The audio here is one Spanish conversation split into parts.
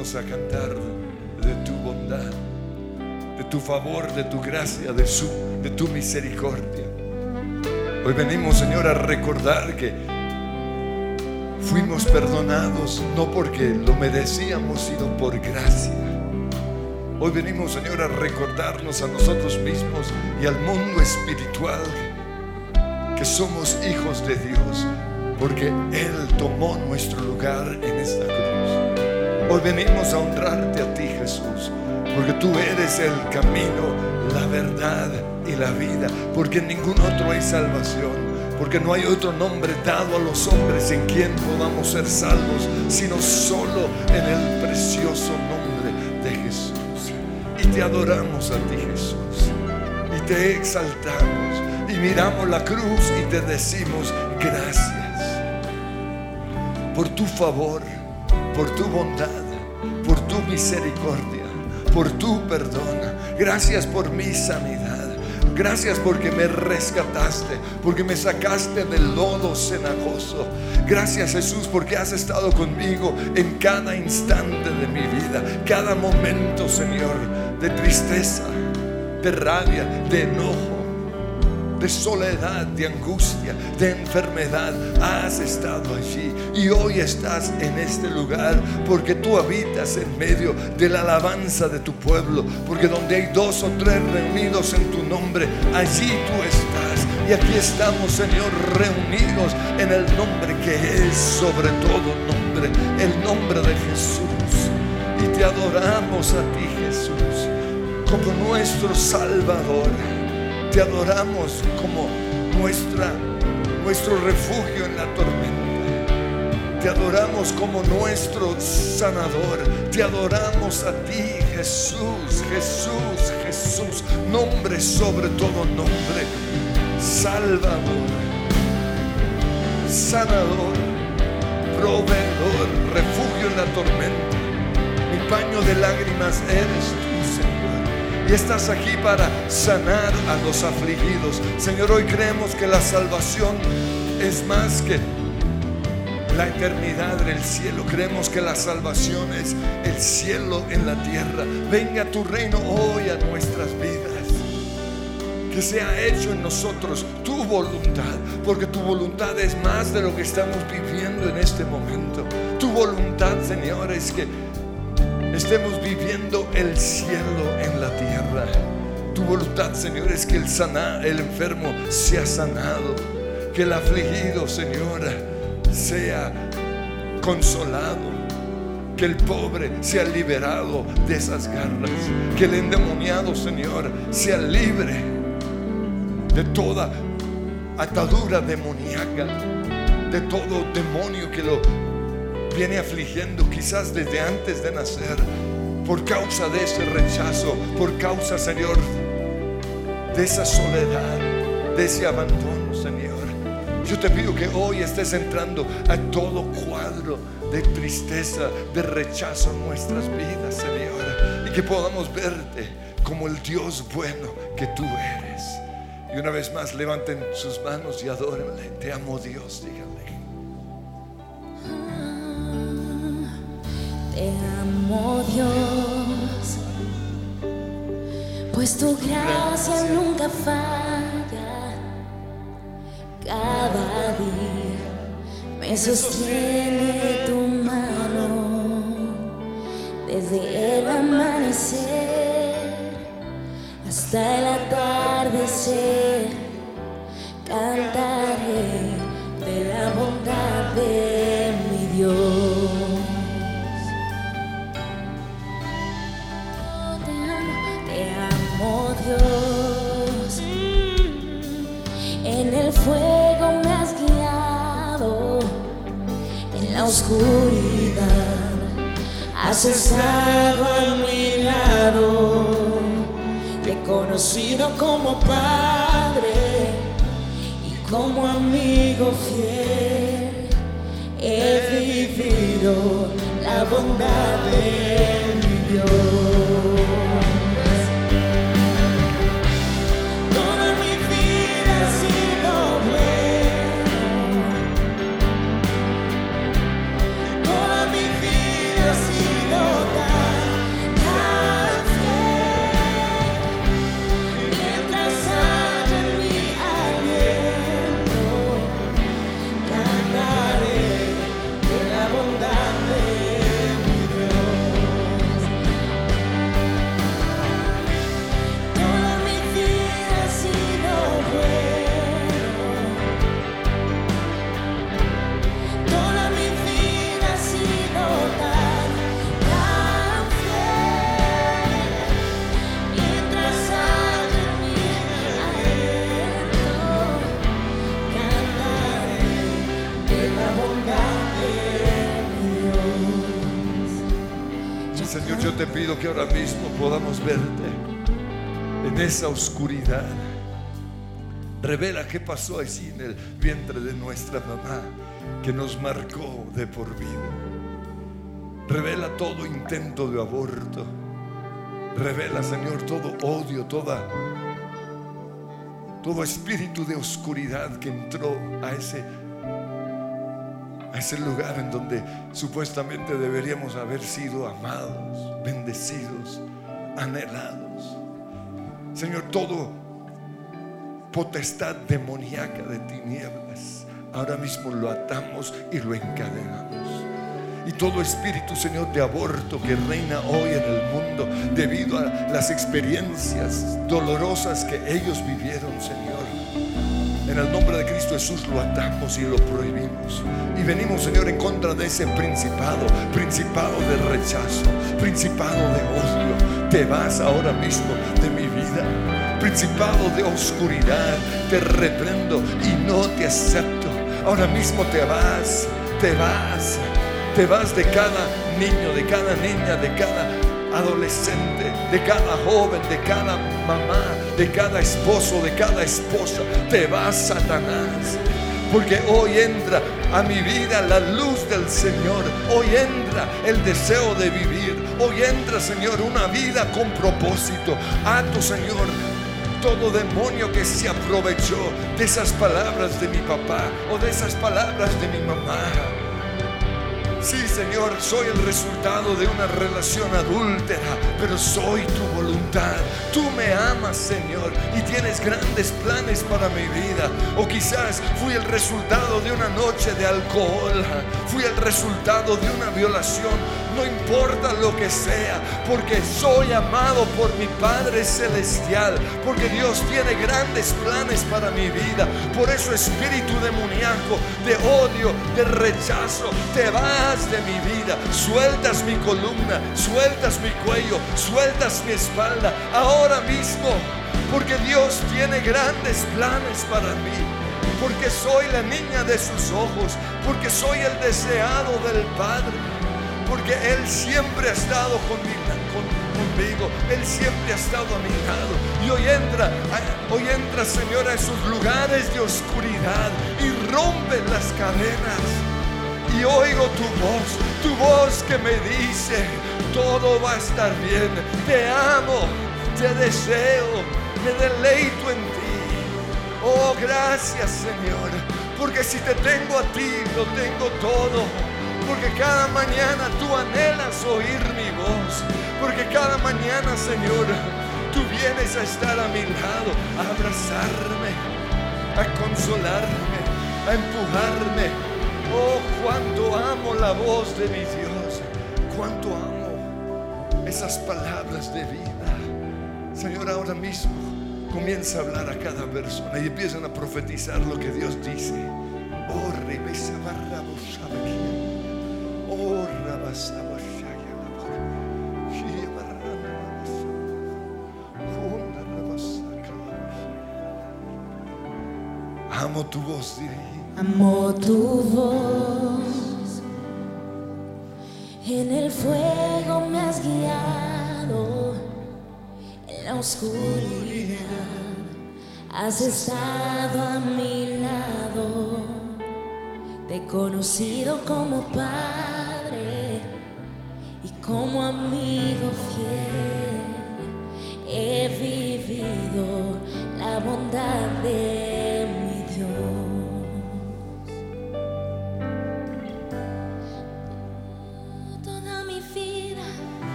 a cantar de tu bondad, de tu favor, de tu gracia, de tu misericordia. Hoy venimos, Señor, a recordar que fuimos perdonados no porque lo merecíamos, sino por gracia. Hoy venimos, Señor, a recordarnos a nosotros mismos y al mundo espiritual que somos hijos de Dios, porque Él tomó nuestro lugar en esta cruz. Hoy venimos a honrarte a ti, Jesús, porque tú eres el camino, la verdad y la vida, porque en ningún otro hay salvación. Porque no hay otro nombre dado a los hombres en quien podamos ser salvos, sino solo en el precioso nombre de Jesús. Y te adoramos a ti, Jesús. Y te exaltamos. Y miramos la cruz y te decimos gracias por tu favor, por tu bondad, misericordia, por tu perdón. Gracias por mi sanidad. Gracias porque me rescataste, porque me sacaste del lodo cenagoso. Gracias Jesús porque has estado conmigo en cada instante de mi vida, cada momento, Señor, de tristeza, de rabia, de enojo de soledad, de angustia, de enfermedad. Has estado allí y hoy estás en este lugar porque tú habitas en medio de la alabanza de tu pueblo. Porque donde hay dos o tres reunidos en tu nombre, allí tú estás. Y aquí estamos, Señor, reunidos en el nombre que es sobre todo nombre, el nombre de Jesús. Y te adoramos a ti, Jesús, como nuestro Salvador te adoramos como nuestra, nuestro refugio en la tormenta. Te adoramos como nuestro sanador. Te adoramos a ti, Jesús, Jesús, Jesús. Nombre sobre todo nombre. Salvador, sanador, proveedor, refugio en la tormenta. Mi paño de lágrimas eres tú. Y estás aquí para sanar a los afligidos. Señor, hoy creemos que la salvación es más que la eternidad del cielo. Creemos que la salvación es el cielo en la tierra. Venga tu reino hoy a nuestras vidas. Que sea hecho en nosotros tu voluntad, porque tu voluntad es más de lo que estamos viviendo en este momento. Tu voluntad, Señor, es que estemos viviendo el cielo en la tierra. Tu voluntad, Señor, es que el, sana, el enfermo sea sanado, que el afligido, Señor, sea consolado, que el pobre sea liberado de esas garras, que el endemoniado, Señor, sea libre de toda atadura demoníaca, de todo demonio que lo viene afligiendo quizás desde antes de nacer, por causa de ese rechazo, por causa, Señor, de esa soledad, de ese abandono, Señor. Yo te pido que hoy estés entrando a todo cuadro de tristeza, de rechazo en nuestras vidas, Señor, y que podamos verte como el Dios bueno que tú eres. Y una vez más levanten sus manos y adórenle. Te amo Dios, díganle. Te amo Dios, pues tu gracia nunca falla. Cada día me sostiene tu mano desde el amanecer hasta el atardecer. Cantaré has estado a mi lado. Te he conocido como padre y como amigo fiel. He vivido la bondad de mi Dios. Que ahora mismo podamos verte en esa oscuridad. Revela qué pasó allí en el vientre de nuestra mamá que nos marcó de por vida. Revela todo intento de aborto. Revela, Señor, todo odio, toda todo espíritu de oscuridad que entró a ese a ese lugar en donde supuestamente deberíamos haber sido amados, bendecidos, anhelados. Señor, todo potestad demoníaca de tinieblas, ahora mismo lo atamos y lo encadenamos. Y todo espíritu, Señor, de aborto que reina hoy en el mundo debido a las experiencias dolorosas que ellos vivieron, Señor. En el nombre de Cristo Jesús lo atamos y lo prohibimos. Y venimos, Señor, en contra de ese principado, principado de rechazo, principado de odio. Te vas ahora mismo de mi vida. Principado de oscuridad, te reprendo y no te acepto. Ahora mismo te vas, te vas, te vas de cada niño, de cada niña, de cada adolescente, de cada joven, de cada mamá, de cada esposo, de cada esposa. Te vas, Satanás. Porque hoy entra a mi vida la luz del Señor. Hoy entra el deseo de vivir. Hoy entra, Señor, una vida con propósito. tu Señor, todo demonio que se aprovechó de esas palabras de mi papá o de esas palabras de mi mamá. Sí, Señor, soy el resultado de una relación adúltera, pero soy tu Tú me amas, Señor, y tienes grandes planes para mi vida. O quizás fui el resultado de una noche de alcohol, fui el resultado de una violación. No importa lo que sea, porque soy amado por mi Padre Celestial, porque Dios tiene grandes planes para mi vida. Por eso espíritu demoníaco, de odio, de rechazo, te va de mi vida, sueltas mi columna, sueltas mi cuello, sueltas mi ahora mismo, porque Dios tiene grandes planes para mí, porque soy la niña de sus ojos, porque soy el deseado del Padre, porque Él siempre ha estado conmigo, conmigo, Él siempre ha estado a mi lado. Y hoy entra, hoy entra, Señor, a esos lugares de oscuridad y rompe las cadenas y oigo tu voz, tu voz que me dice, todo va a estar bien, te amo, te deseo, me deleito en ti. Oh, gracias Señor, porque si te tengo a ti, lo tengo todo. Porque cada mañana tú anhelas oír mi voz. Porque cada mañana, Señor, tú vienes a estar a mi lado, a abrazarme, a consolarme, a empujarme, Oh, cuánto amo la voz de mi Dios. Cuánto amo esas palabras de vida. Señor, ahora mismo comienza a hablar a cada persona y empiezan a profetizar lo que Dios dice. Oh, rebesa Oh, Amo tu voz, diré. Amo tu voz, en el fuego me has guiado, en la oscuridad has estado a mi lado, te he conocido como padre y como amigo fiel, he vivido la bondad de mi Dios.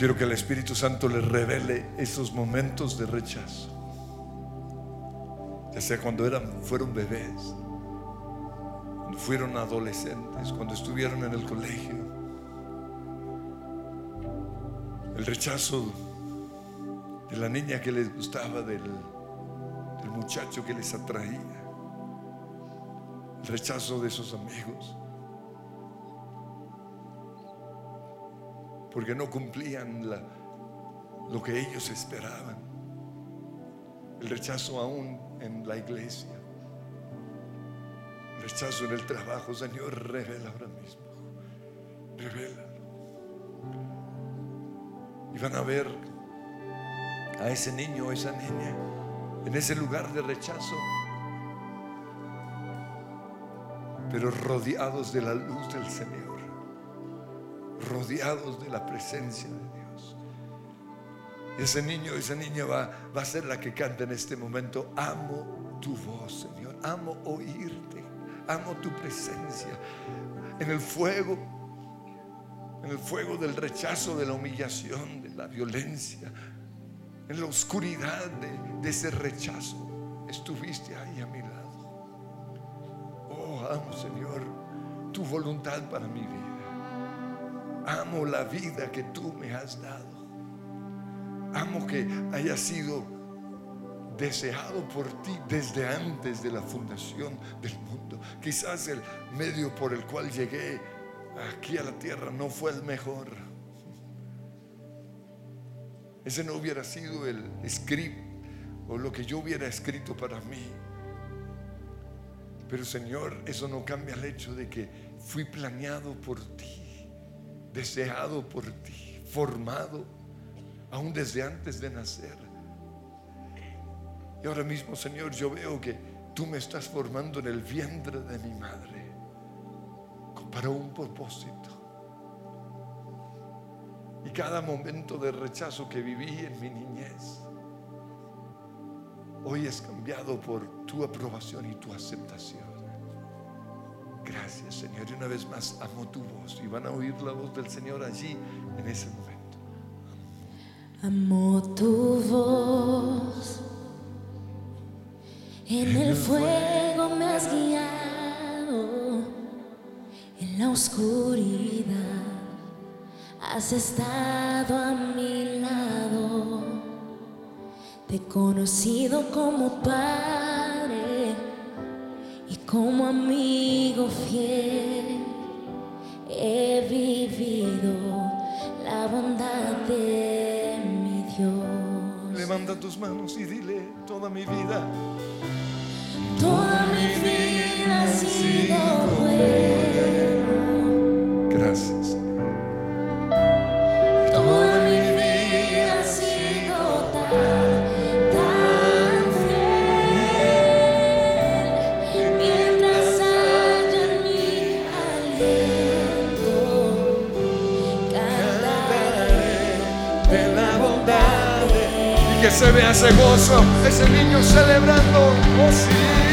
Quiero que el Espíritu Santo les revele esos momentos de rechazo. Ya sea cuando eran, fueron bebés, cuando fueron adolescentes, cuando estuvieron en el colegio. El rechazo de la niña que les gustaba, del, del muchacho que les atraía, el rechazo de esos amigos, porque no cumplían lo que ellos esperaban, el rechazo aún en la iglesia, el rechazo en el trabajo, Señor, revela ahora mismo, revélalo. Y van a ver a ese niño o esa niña en ese lugar de rechazo, pero rodeados de la luz del Señor, rodeados de la presencia de Dios. Ese niño, esa niña va, va a ser la que canta en este momento, amo tu voz, Señor, amo oírte, amo tu presencia en el fuego en el fuego del rechazo, de la humillación, de la violencia, en la oscuridad de, de ese rechazo, estuviste ahí a mi lado. Oh, amo Señor tu voluntad para mi vida. Amo la vida que tú me has dado. Amo que haya sido deseado por ti desde antes de la fundación del mundo. Quizás el medio por el cual llegué aquí a la tierra no fue el mejor. Ese no hubiera sido el script o lo que yo hubiera escrito para mí. Pero Señor, eso no cambia el hecho de que fui planeado por ti, deseado por ti, formado aún desde antes de nacer. Y ahora mismo, Señor, yo veo que tú me estás formando en el vientre de mi madre para un propósito. Y cada momento de rechazo que viví en mi niñez, hoy es cambiado por tu aprobación y tu aceptación. Gracias Señor. Y una vez más amo tu voz y van a oír la voz del Señor allí en ese momento. Amo tu voz. En el fuego me has guiado. En la oscuridad has estado a mi lado. Te he conocido como padre como amigo fiel. He vivido la bondad de mi Dios. Levanta tus manos y dile toda mi vida. Toda mi vida ha sido. Se vea ese gozo, ese niño celebrando. Oh sí,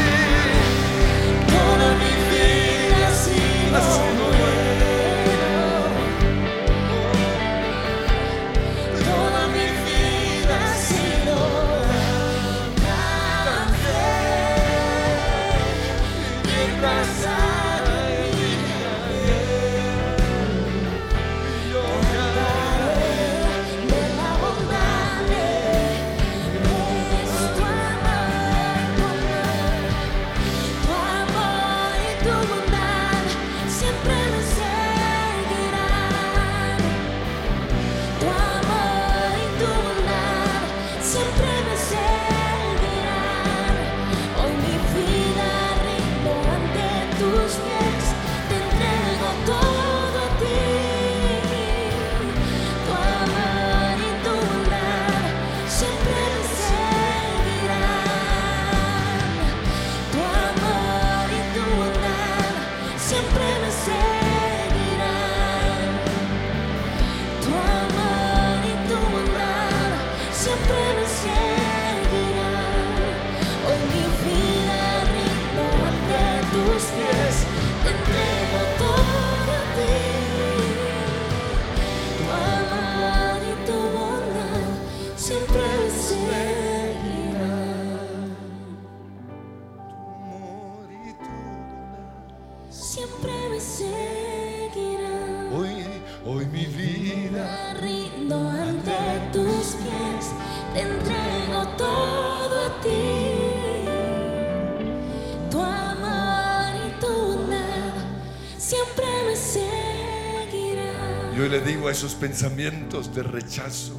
Yo le digo a esos pensamientos de rechazo,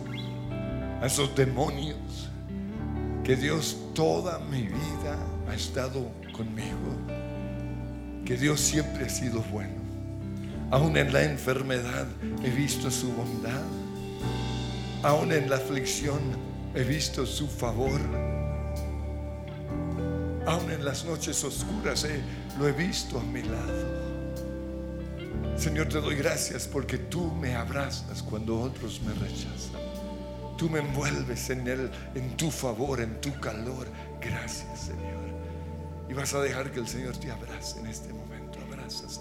a esos demonios, que Dios toda mi vida ha estado conmigo, que Dios siempre ha sido bueno. Aún en la enfermedad he visto su bondad, aún en la aflicción he visto su favor, aún en las noches oscuras lo he visto a mi lado. Señor, te doy gracias porque tú me abrazas cuando otros me rechazan. Tú me envuelves en él, en tu favor, en tu calor. Gracias, Señor. Y vas a dejar que el Señor te abrace en este momento. Abrázas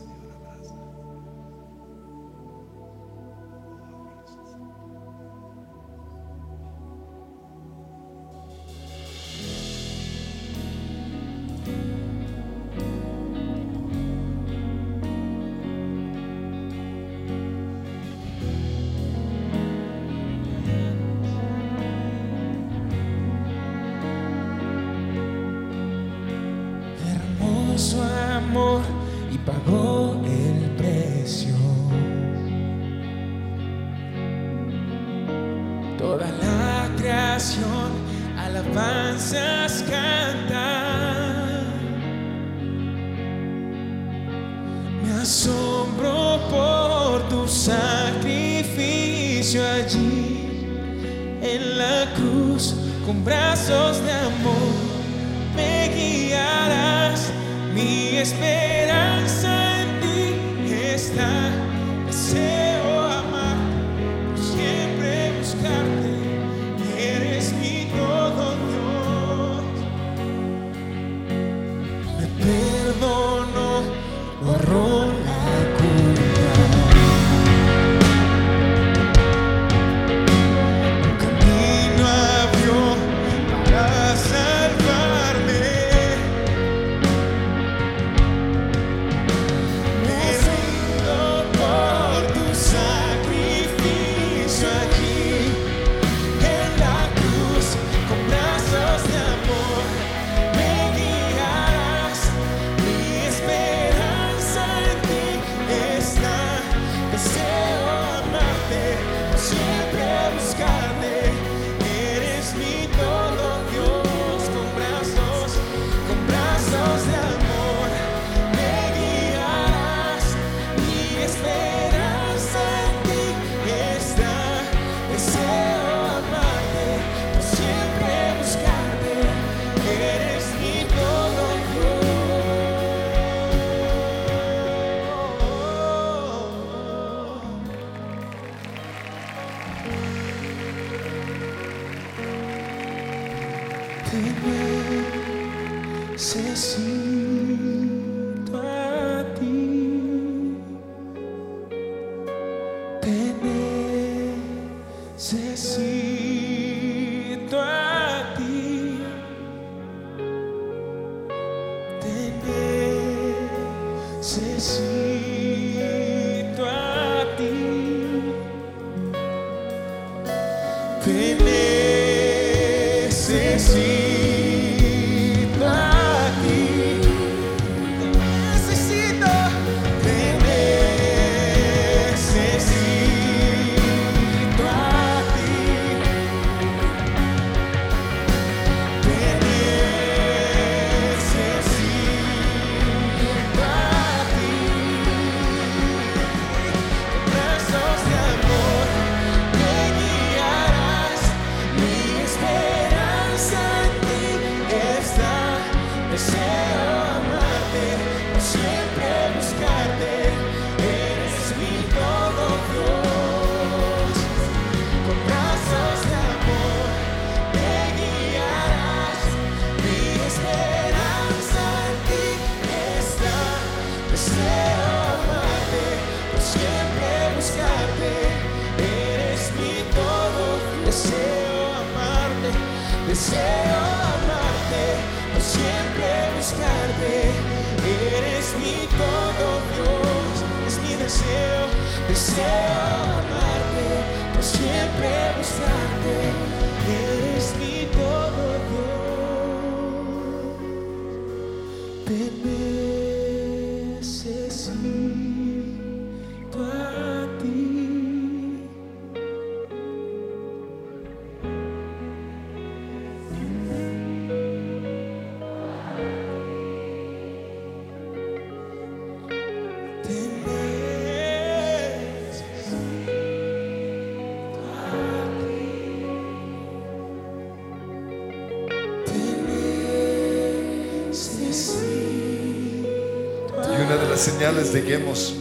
señales de que hemos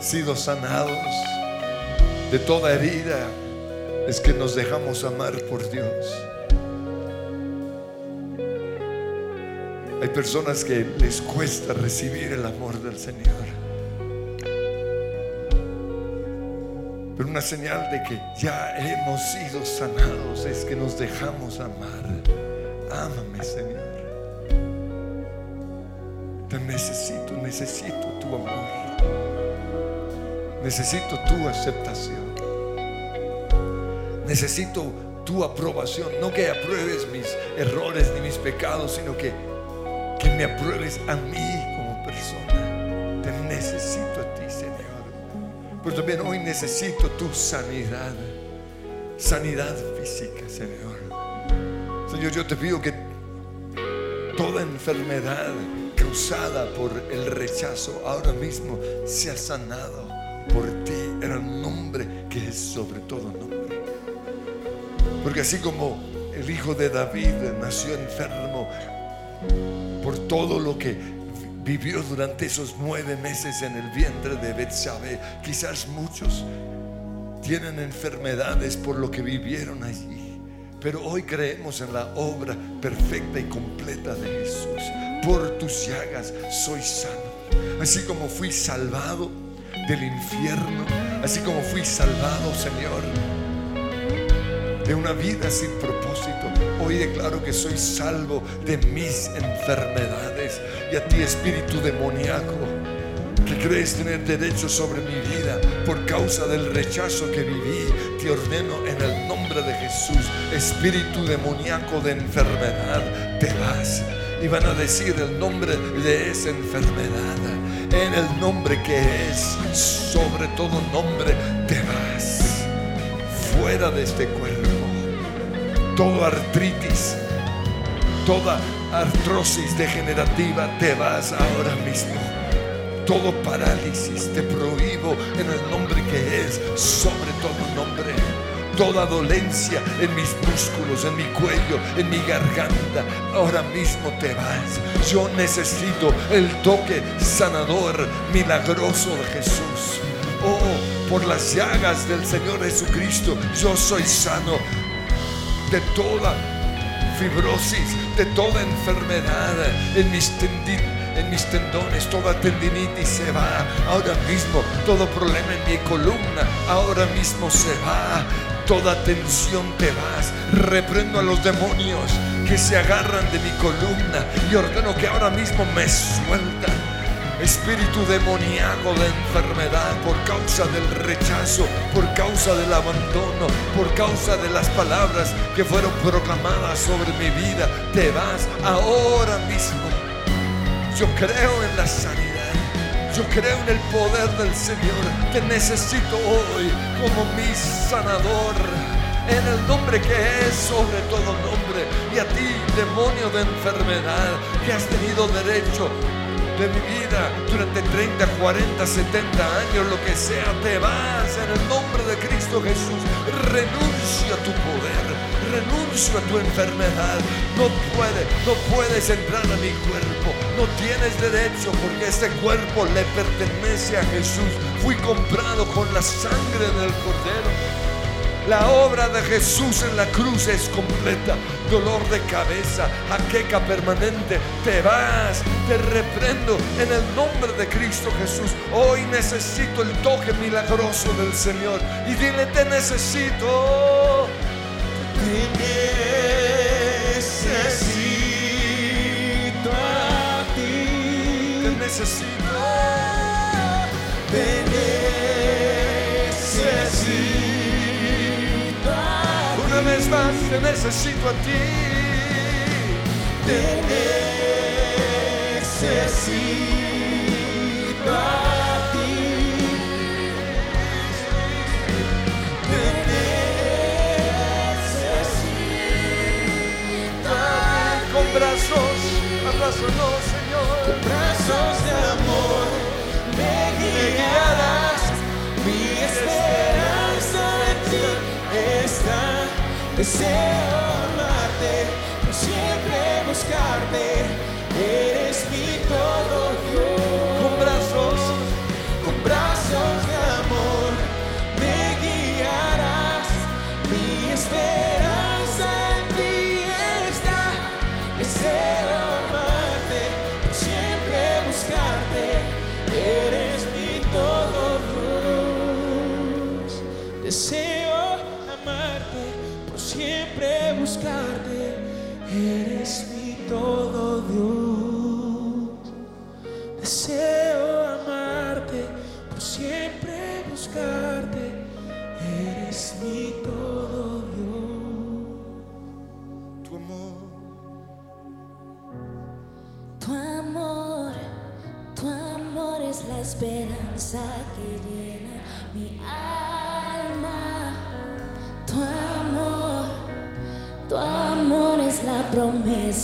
sido sanados de toda herida es que nos dejamos amar por Dios. Hay personas que les cuesta recibir el amor del Señor. Pero una señal de que ya hemos sido sanados es que nos dejamos amar. Ámame, Señor. Te necesito, necesito tu amor. Necesito tu aceptación. Necesito tu aprobación. No que apruebes mis errores ni mis pecados, sino que, que me apruebes a mí como persona. Te necesito a ti, Señor. Pero también hoy necesito tu sanidad. Sanidad física, Señor. Señor, yo te pido que toda enfermedad causada por el rechazo ahora mismo sea sanado por ti en el nombre que es sobre todo nombre. Porque así como el hijo de David nació enfermo por todo lo que vivió durante esos nueve meses en el vientre de Betsabé, quizás muchos tienen enfermedades por lo que vivieron allí. Pero hoy creemos en la obra perfecta y completa de Jesús. Por tus llagas soy sano. Así como fui salvado del infierno, así como fui salvado, Señor, de una vida sin propósito. Hoy declaro que soy salvo de mis enfermedades. Y a ti, espíritu demoníaco, que crees tener derecho sobre mi vida por causa del rechazo que viví, te ordeno en el nombre de Jesús, espíritu demoníaco de enfermedad, te vas. Y van a decir el nombre de esa enfermedad, en el nombre que es sobre todo nombre, te vas fuera de este cuerpo. Toda artritis, toda artrosis degenerativa, te vas ahora mismo. Todo parálisis te prohíbo en el nombre que es sobre todo nombre. Toda dolencia en mis músculos, en mi cuello, en mi garganta, ahora mismo te vas. Yo necesito el toque sanador, milagroso de Jesús. Oh, por las llagas del Señor Jesucristo, yo soy sano de toda fibrosis, de toda enfermedad en mis en tendones, toda tendinitis se va ahora mismo, todo problema en mi columna ahora mismo se va, toda tensión te vas, reprendo a los demonios que se agarran de mi columna y ordeno que ahora mismo me sueltan. Espíritu demoníaco de enfermedad por causa del rechazo, por causa del abandono, por causa de las palabras que fueron proclamadas sobre mi vida, te vas ahora mismo. Yo creo en la sanidad. Yo creo en el poder del Señor. Te necesito hoy como mi sanador. En el nombre que es sobre todo nombre. Y a ti, demonio de enfermedad, que has tenido derecho de mi vida durante 30, 40, 70 años, lo que sea, te vas en el nombre de Cristo Jesús. Renuncio a tu poder, renuncio a tu enfermedad. No puede, no puedes entrar a mi cuerpo, no tienes derecho porque este cuerpo le pertenece a Jesús. Fui comprado con la sangre del Cordero. La obra de Jesús en la cruz es completa. Dolor de cabeza, jaqueca permanente, te vas, te reprendo en el nombre de Cristo Jesús. Hoy necesito el toque milagroso del Señor. Y dile, te necesito. Te necesito a ti. Te necesito a ti. Brazos, abrázanos, Señor. brazos de amor me guiarás. Mi esperanza en ti está. Deseo amarte, siempre buscarte. Eres mi todo Dios. todo.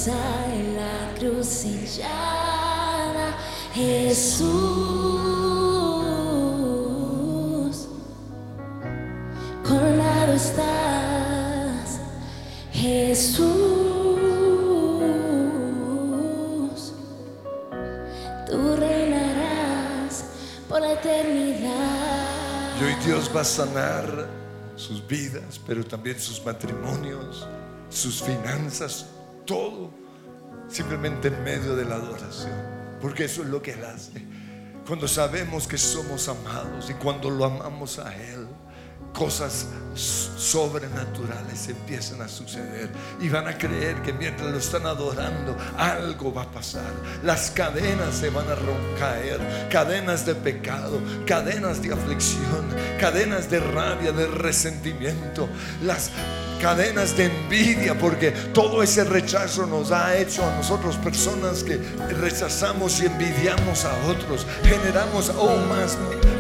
En la cruz sellada. Jesús, coronado estás, Jesús. Tú reinarás por la eternidad. Y hoy Dios va a sanar sus vidas, pero también sus matrimonios, sus finanzas, todo, simplemente en medio de la adoración. Porque eso es lo que Él hace. Cuando sabemos que somos amados y cuando lo amamos a Él, cosas sobrenaturales empiezan a suceder y van a creer que mientras lo están adorando algo va a pasar. Las cadenas se van a caer, cadenas de pecado, cadenas de aflicción, cadenas de rabia, de resentimiento, las cadenas de envidia, porque todo ese rechazo nos ha hecho a nosotros personas que rechazamos y envidiamos a otros, generamos aún más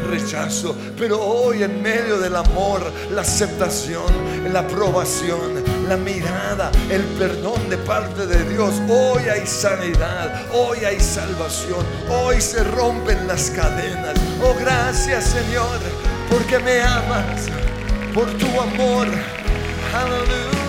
rechazo, pero hoy en medio del amor, la aceptación, la aprobación, la mirada, el perdón de parte de Dios, hoy hay sanidad, hoy hay salvación, hoy se rompen las cadenas. Oh, gracias Señor, porque me amas, por tu amor. Aleluya.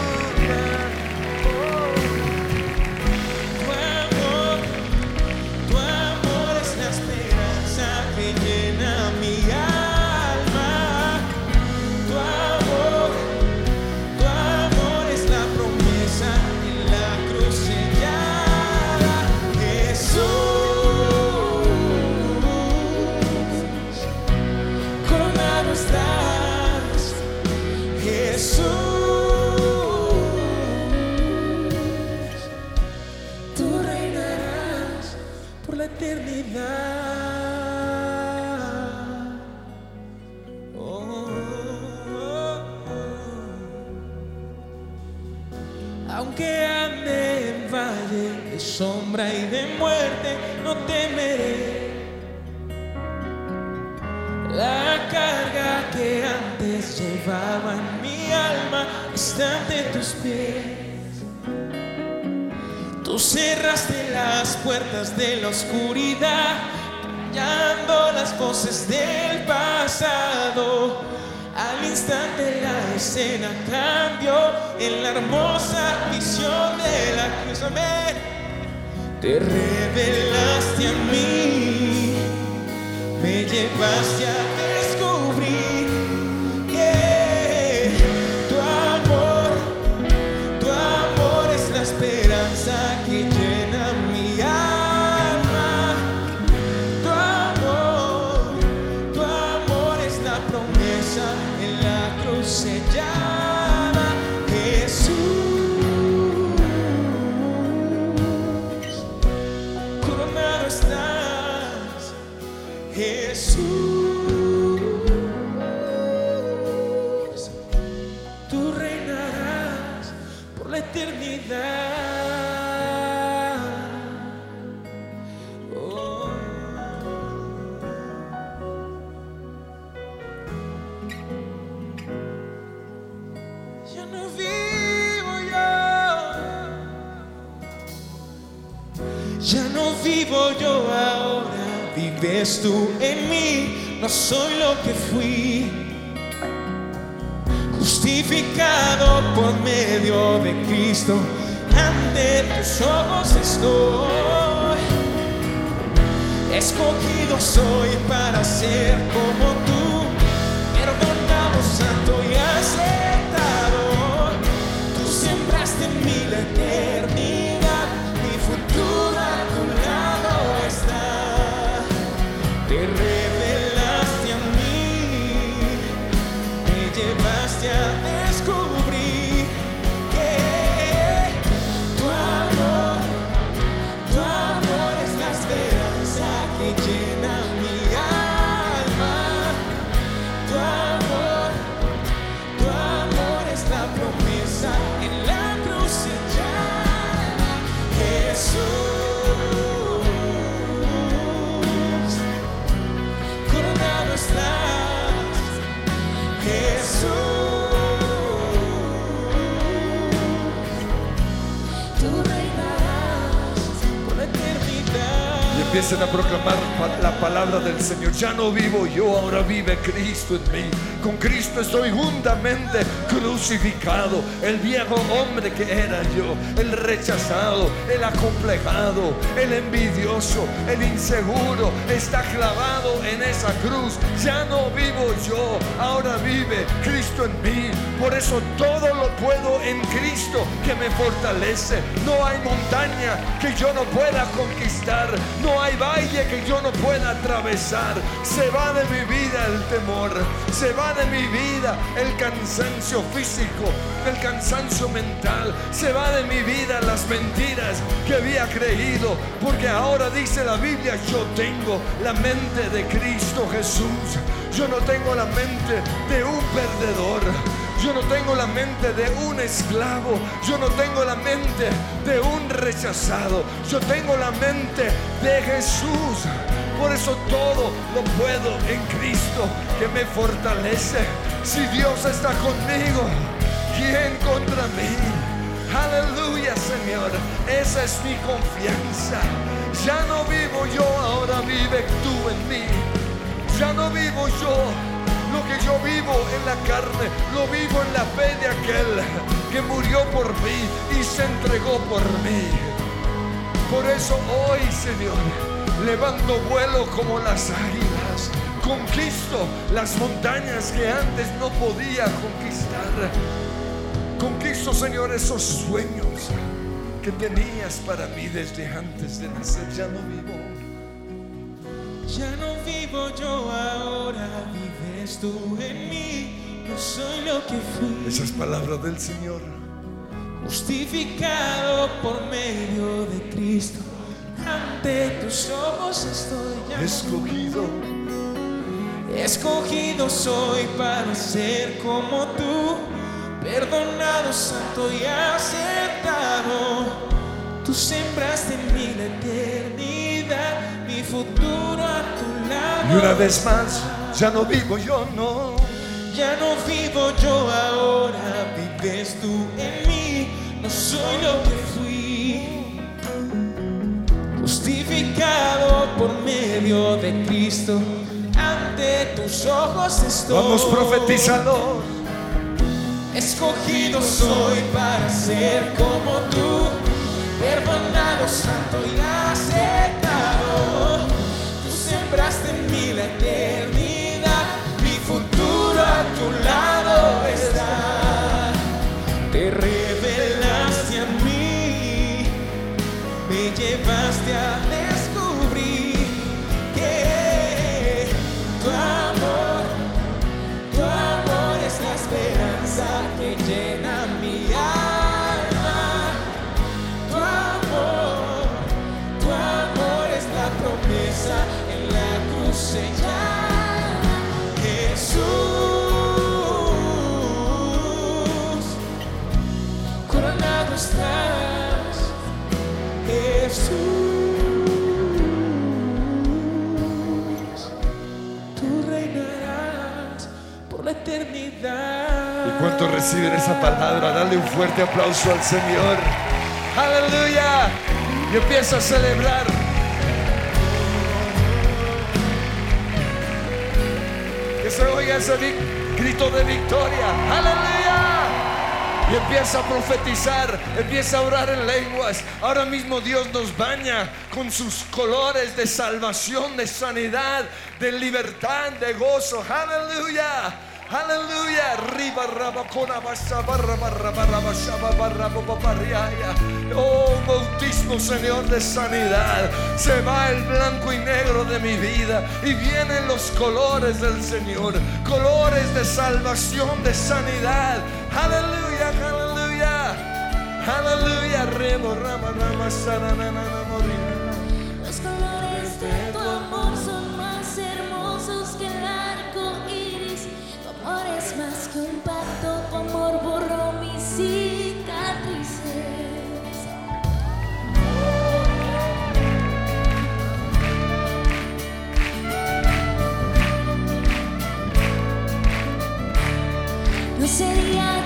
Aunque ande en valle de sombra y de muerte, no temeré. La carga que antes llevaba en mi alma está ante tus pies. Tú cerraste las puertas de la oscuridad, callando las voces del pasado. Al instante la escena cambió en la hermosa visión de la cruz. Amén. Te revelaste a mí me llevaste a tú en mí, no soy lo que fui. Justificado por medio de Cristo, ante tus ojos estoy. Escogido soy para ser como tú, Empiecen a proclamar la palabra del Señor. Ya no vivo yo, ahora vive Cristo en mí. Con Cristo estoy juntamente crucificado. El viejo hombre que era yo, el rechazado, el acomplejado, el envidioso, el inseguro, está clavado en esa cruz. Ya no vivo yo, ahora vive Cristo en mí. Por eso todo lo puedo en Cristo que me fortalece. No hay montaña que yo no pueda conquistar. No hay valle que yo no pueda atravesar. Se va de mi vida el temor. Se va de mi vida el cansancio físico, el cansancio mental. Se va de mi vida las mentiras que había creído. Porque ahora dice la Biblia, yo tengo la mente de Cristo Jesús. Yo no tengo la mente de un perdedor. Yo no tengo la mente de un esclavo. Yo no tengo la mente de un rechazado. Yo tengo la mente de Jesús. Por eso todo lo puedo en Cristo que me fortalece. Si Dios está conmigo, ¿quién contra mí? Aleluya, Señor. Esa es mi confianza. Ya no vivo yo, ahora vive tú en mí. Ya no vivo yo. Lo que yo vivo en la carne, lo vivo en la fe de aquel que murió por mí y se entregó por mí. Por eso hoy, Señor, levanto vuelo como las águilas. Conquisto las montañas que antes no podía conquistar. Conquisto, Señor, esos sueños que tenías para mí desde antes de nacer. Ya no vivo. Ya no vivo yo ahora, tú en mí. No soy lo que fui. Esas palabras del Señor. Justificado por medio de Cristo. Ante tus ojos estoy ya. Escogido. Escogido soy para ser como tú. Perdonado, santo y aceptado. Tú sembraste en mí la eternidad, mi futuro a tu lado. Y una vez más, ya no vivo yo, no. Ya no vivo yo ahora, vives tú en mí, no soy lo que fui. Justificado por medio de Cristo, ante tus ojos estoy. Vamos profetizando. Escogido soy para ser como tú, perdonado, santo y aceptado. Tú sembraste en mí la cuántos reciben esa palabra? Dale un fuerte aplauso al Señor. Aleluya. Y empieza a celebrar. Que se oiga ese grito de victoria. Aleluya. Y empieza a profetizar, empieza a orar en lenguas. Ahora mismo Dios nos baña con sus colores de salvación, de sanidad, de libertad, de gozo. Aleluya. Aleluya. Riba raba cona basa barra barra barra barra Oh, bautismo, Señor, de sanidad. Se va el blanco y negro de mi vida y vienen los colores del Señor. Colores de salvación, de sanidad. Aleluya, aleluya. Aleluya. Rebo rama rama sana na na na morir.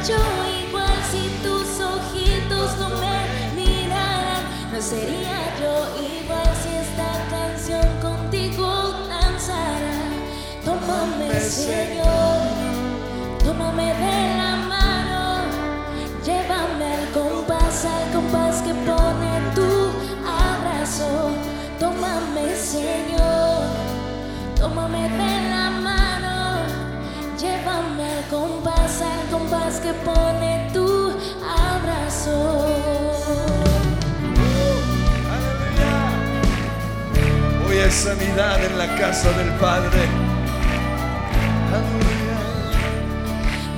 yo igual si tus ojitos no me miraran. No sería yo igual si esta canción contigo danzara. Tómame, Señor. Compás, que pone tu abrazo. Aleluya. Hoy hay sanidad en la casa del Padre. Aleluya.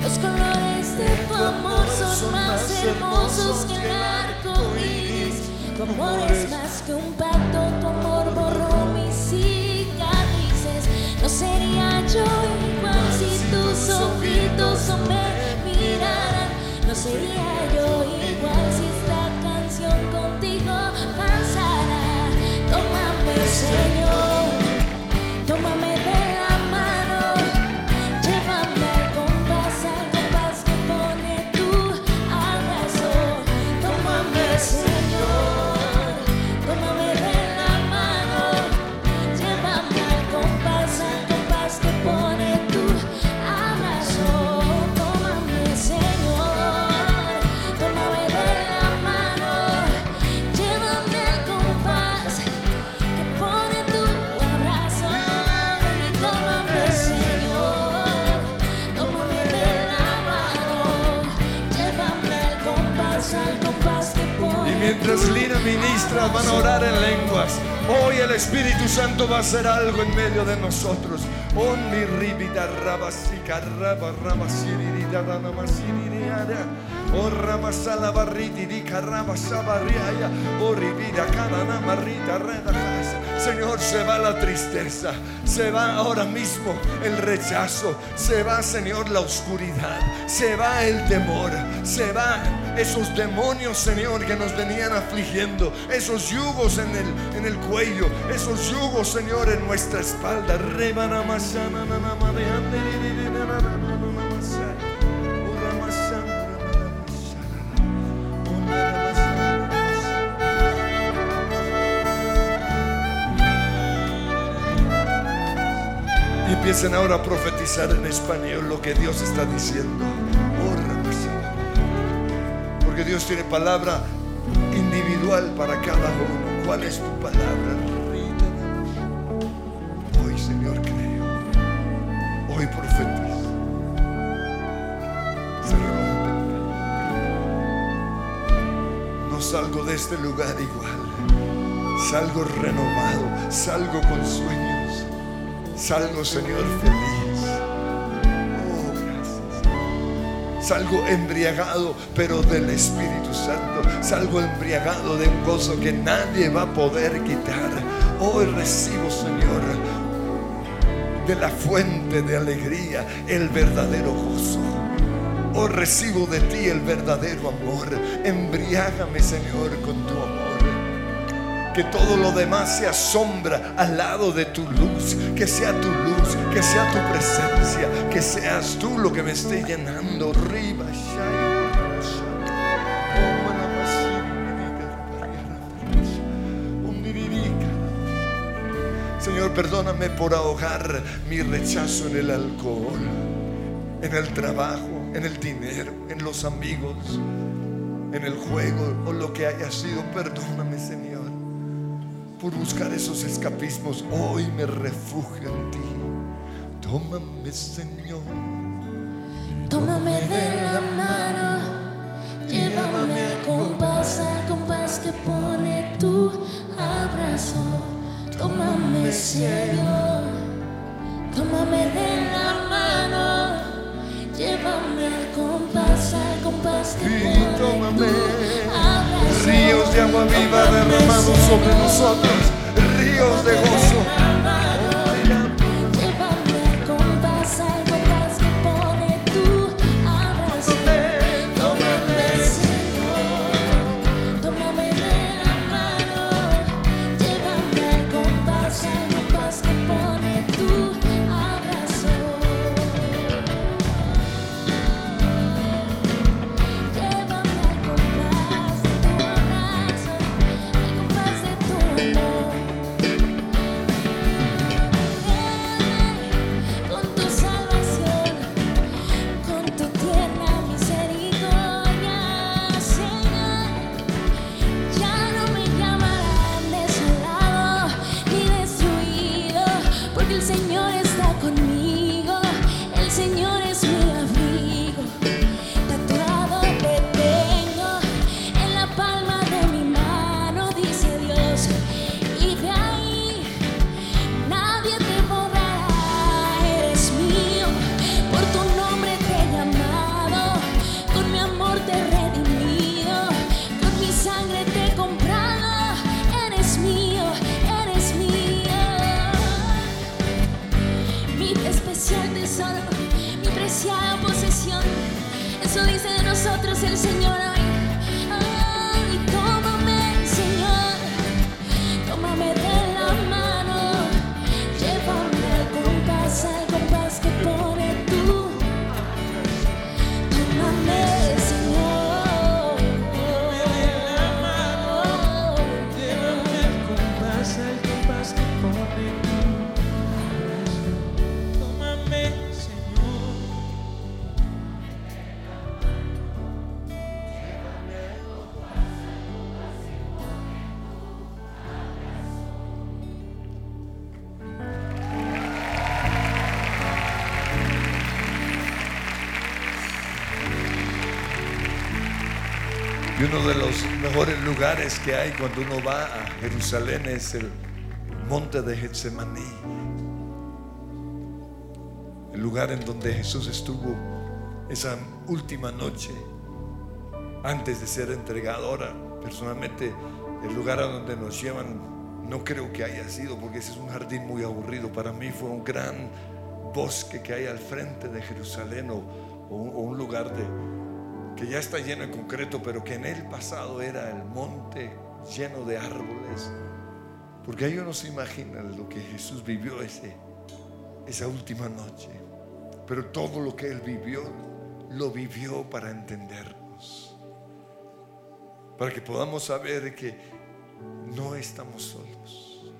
Los colores de tu amor son más hermosos que el arco iris. Tu amor es más que un pacto, tu amor borró mis cicatrices. No sería yo igual si tus ojitos. No sería yo igual si esta canción contigo pasara. Tómame, Señor, tómame mientras Lina ministra, van a orar en lenguas. Hoy el Espíritu Santo va a hacer algo en medio de nosotros. Oni ribida rabasika raba rabasiririda ranamasiririada. O ramasala barriti di carabasabariaya. O ribida canana marrita redajas. Señor, se va la tristeza, se va ahora mismo el rechazo, se va, Señor, la oscuridad, se va el temor, se van esos demonios, Señor, que nos venían afligiendo, esos yugos en el, en el cuello, esos yugos, Señor, en nuestra espalda. Empiecen ahora a profetizar en español lo que Dios está diciendo. Ramasana. Porque Dios tiene palabra individual para cada uno. ¿Cuál es tu palabra? Hoy, Señor, creo. Hoy profetizo. Se rompe. No salgo de este lugar igual. Salgo renovado. Salgo con sueños. Salgo, Señor, feliz. Oh, gracias. Salgo embriagado, pero del Espíritu Santo. Salgo embriagado de un gozo que nadie va a poder quitar. Hoy recibo, Señor, de la fuente de alegría el verdadero gozo. Hoy recibo de ti el verdadero amor. Embriágame, Señor, con tu amor. Que todo lo demás sea sombra al lado de tu luz. Que sea tu luz, que sea tu presencia, que seas tú lo que me esté llenando. Señor, perdóname por ahogar mi rechazo en el alcohol, en el trabajo, en el dinero, en los amigos, en el juego o lo que haya sido. Perdóname, Señor por buscar esos escapismos. Hoy me refugio en ti. Tómame, Señor. Tómame de la mano, llévame al compás, al compás que pone tu abrazo. Tómame, Señor, tómame de la mano, llévame al compás, al compás que pone tu abrazo. De agua viva Tómame, derramados sobre nosotros. Ríos de gozo. Eso dice de nosotros el Señor. Lugares que hay cuando uno va a Jerusalén es el monte de Getsemaní. El lugar en donde Jesús estuvo esa última noche antes de ser entregado. Personalmente, el lugar a donde nos llevan no creo que haya sido, porque ese es un jardín muy aburrido. Para mí fue un gran bosque que hay al frente de Jerusalén o, o un lugar de, que ya está lleno de concreto, pero que en el pasado era el monte lleno de árboles. Porque ahí uno se imagina lo que Jesús vivió ese, esa última noche. Pero todo lo que Él vivió, lo vivió para entendernos. Para que podamos saber que no estamos solos.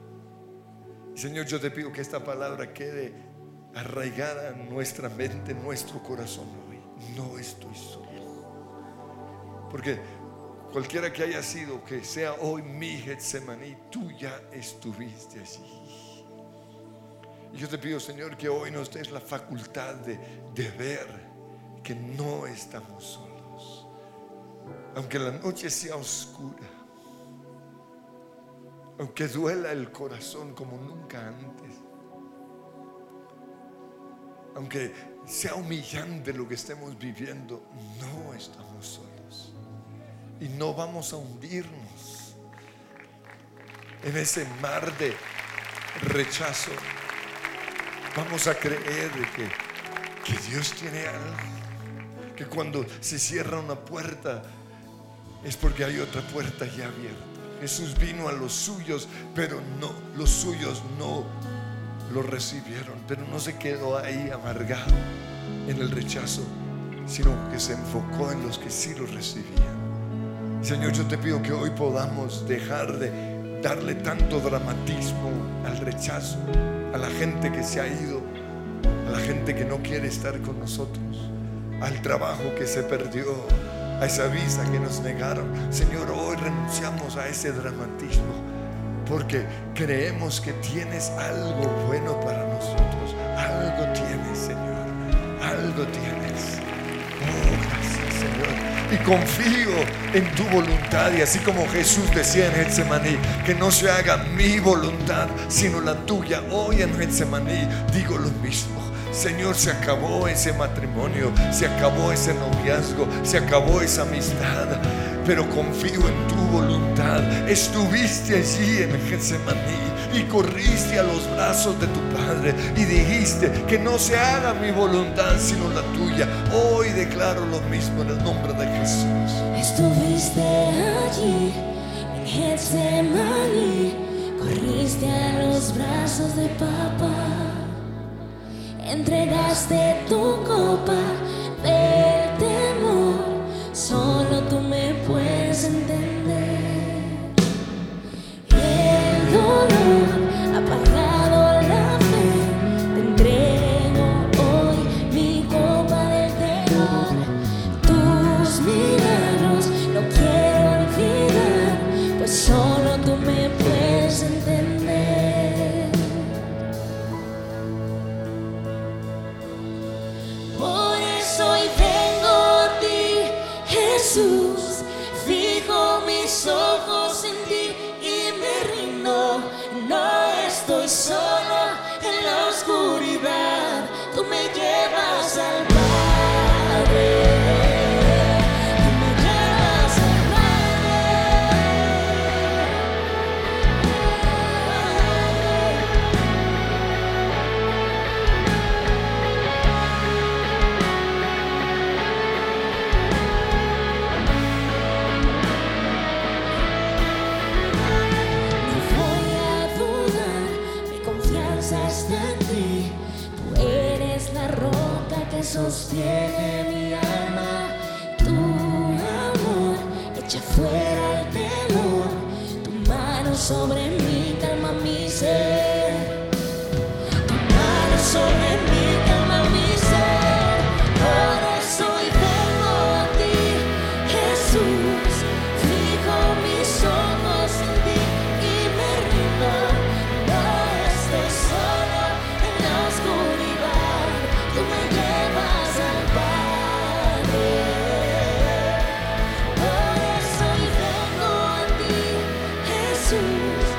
Señor, yo te pido que esta palabra quede arraigada en nuestra mente, en nuestro corazón hoy. No estoy solo. Porque cualquiera que haya sido, que sea hoy mi Getsemaní, tú ya estuviste allí. Y yo te pido, Señor, que hoy nos des la facultad de, de ver que no estamos solos. Aunque la noche sea oscura, aunque duela el corazón como nunca antes, aunque sea humillante lo que estemos viviendo, no estamos solos. Y no vamos a hundirnos en ese mar de rechazo. Vamos a creer que, que Dios tiene algo. Que cuando se cierra una puerta es porque hay otra puerta ya abierta. Jesús vino a los suyos, pero no, los suyos no lo recibieron, pero no se quedó ahí amargado en el rechazo, sino que se enfocó en los que sí lo recibían. Señor, yo te pido que hoy podamos dejar de darle tanto dramatismo al rechazo, a la gente que se ha ido, a la gente que no quiere estar con nosotros, al trabajo que se perdió, a esa visa que nos negaron. Señor, hoy renunciamos a ese dramatismo porque creemos que tienes algo bueno para nosotros. Algo tienes, Señor. Algo tienes. Y confío en tu voluntad. Y así como Jesús decía en Getsemaní, que no se haga mi voluntad, sino la tuya. Hoy en Getsemaní digo lo mismo. Señor, se acabó ese matrimonio, se acabó ese noviazgo, se acabó esa amistad, pero confío en tu voluntad. Estuviste allí en Getsemaní y corriste a los brazos de tu Padre y dijiste que no se haga mi voluntad sino la tuya. Hoy declaro lo mismo en el nombre de Jesús. Estuviste allí en Getsemaní, corriste a los brazos de papá, entregaste tu copa del sostiene Jesús,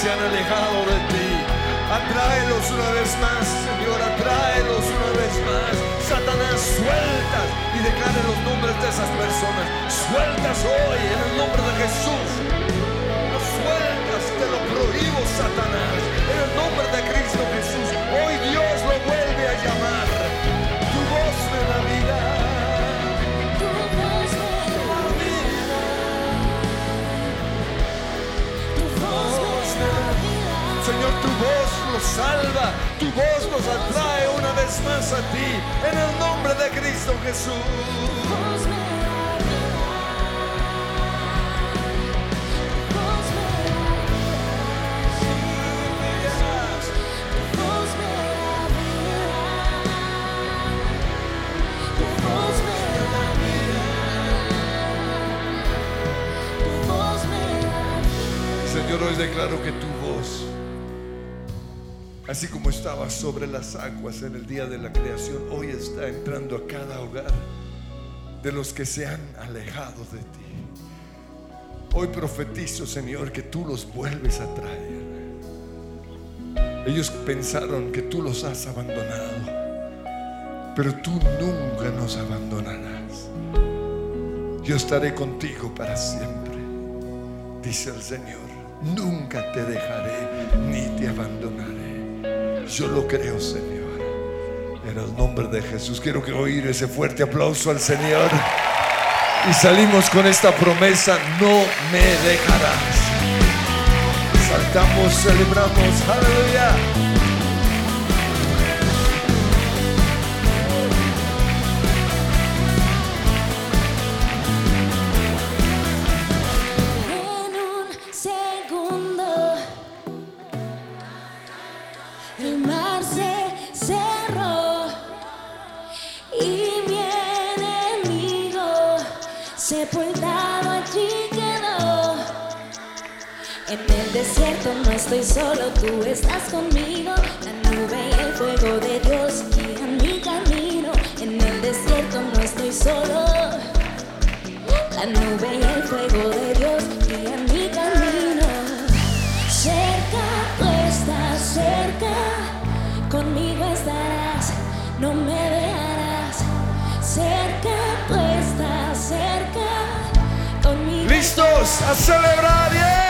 se han alejado de ti. Atráelos una vez más, Señor, atráelos una vez más. Satanás, sueltas y declare los nombres de esas personas. Sueltas hoy en el nombre de Jesús. Los sueltas, te lo prohíbo, Satanás. Salva, tu voz nos atrae una vez más a ti, en el nombre de Cristo Jesús. Señor, hoy declaro que voz, así como estaba sobre las aguas en el día de la creación, hoy está entrando a cada hogar de los que se han alejado de ti. Hoy profetizo, Señor, que tú los vuelves a traer. Ellos pensaron que tú los has abandonado, pero tú nunca nos abandonarás. Yo estaré contigo para siempre, dice el Señor. Nunca te dejaré ni te abandonaré. Yo lo creo, Señor. En el nombre de Jesús quiero que oír ese fuerte aplauso al Señor. Y salimos con esta promesa, no me dejarás. Saltamos, celebramos, aleluya. En el desierto no estoy solo, tú estás conmigo. La nube y el fuego de Dios guían mi camino. En el desierto no estoy solo. La nube y el fuego de Dios guían mi camino. Cerca tú estás, cerca, conmigo estarás, no me dejarás. Cerca tú estás, cerca, Vamos a celebrar. yeah.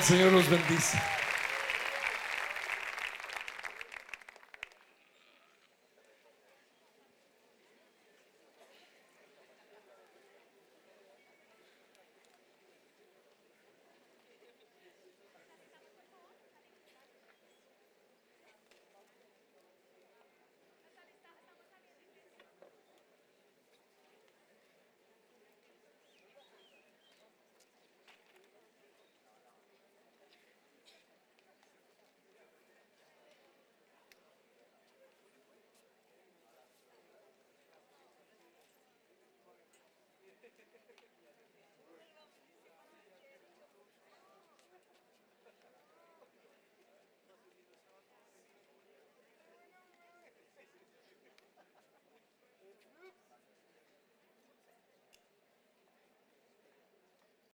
El Señor los bendice.